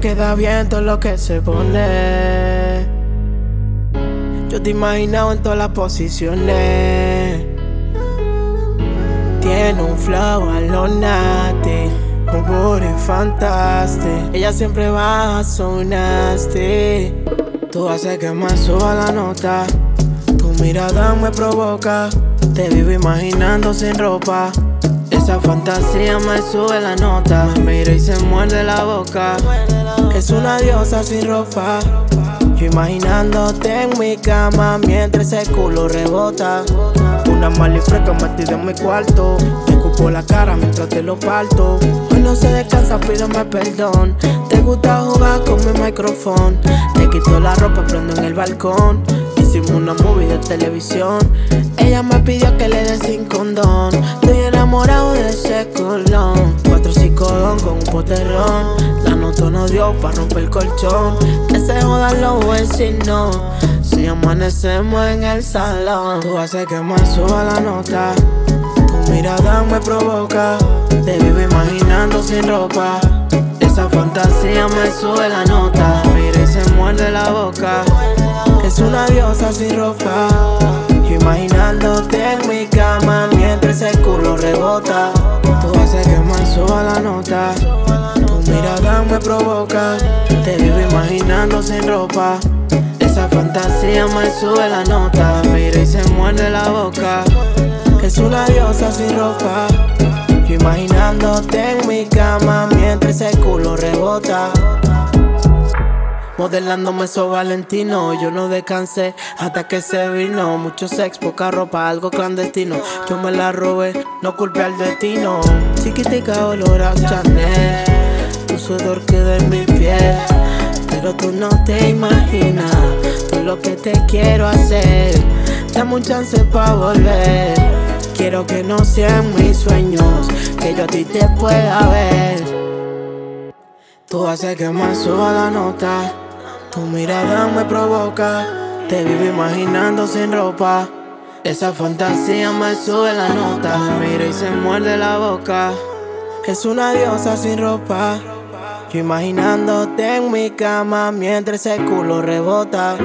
queda bien todo lo que se pone. Yo te he imaginado en todas las posiciones. Tiene un flow a lo nati, un booty fantastic. Ella siempre va nasty. Tú haces que me suba la nota. Tu mirada me provoca. Te vivo imaginando sin ropa. Esa fantasía me sube la nota. Me mira y se muerde la boca. Es una diosa sin ropa. Yo imaginándote en mi cama mientras ese culo rebota. Una malifreca metida en mi cuarto. Te cupo la cara mientras te lo parto. Hoy no se descansa, pídeme perdón. Te gusta jugar con mi micrófono. Te quito la ropa, prendo en el balcón. Hicimos una movie de televisión. Ella me pidió que le dé sin condón. La nota no dio para romper el colchón. Que se jodan los vecinos. Si amanecemos en el salón, tú haces que me suba la nota. Tu mirada me provoca. Te vivo imaginando sin ropa. Esa fantasía me sube la nota. Mira y se muerde la boca. Es una diosa sin ropa. Imaginándote en mi cama mientras ese culo rebota. Tú haces que me suba la nota. Me. Te vivo imaginando sin ropa. Esa fantasía me sube la nota. Mira y se muerde la boca. Es una diosa sin ropa. Yo imaginándote en mi cama mientras ese culo rebota. Modelándome so Valentino, yo no descansé hasta que se vino. Mucho sex, poca ropa, algo clandestino. Yo me la robé, no culpe al destino. Chiquitica olor a Chanel, tu sudor queda en. Pero tú no te imaginas todo lo que te quiero hacer. Dame un chance pa' volver. Quiero que no sean mis sueños, que yo a ti te pueda ver. Tú haces que me suba la nota. Tu mirada me provoca. Te vivo imaginando sin ropa. Esa fantasía me sube la nota. Mira y se muerde la boca. Es una diosa sin ropa. Yo imaginándote en mi cama mientras ese culo rebota.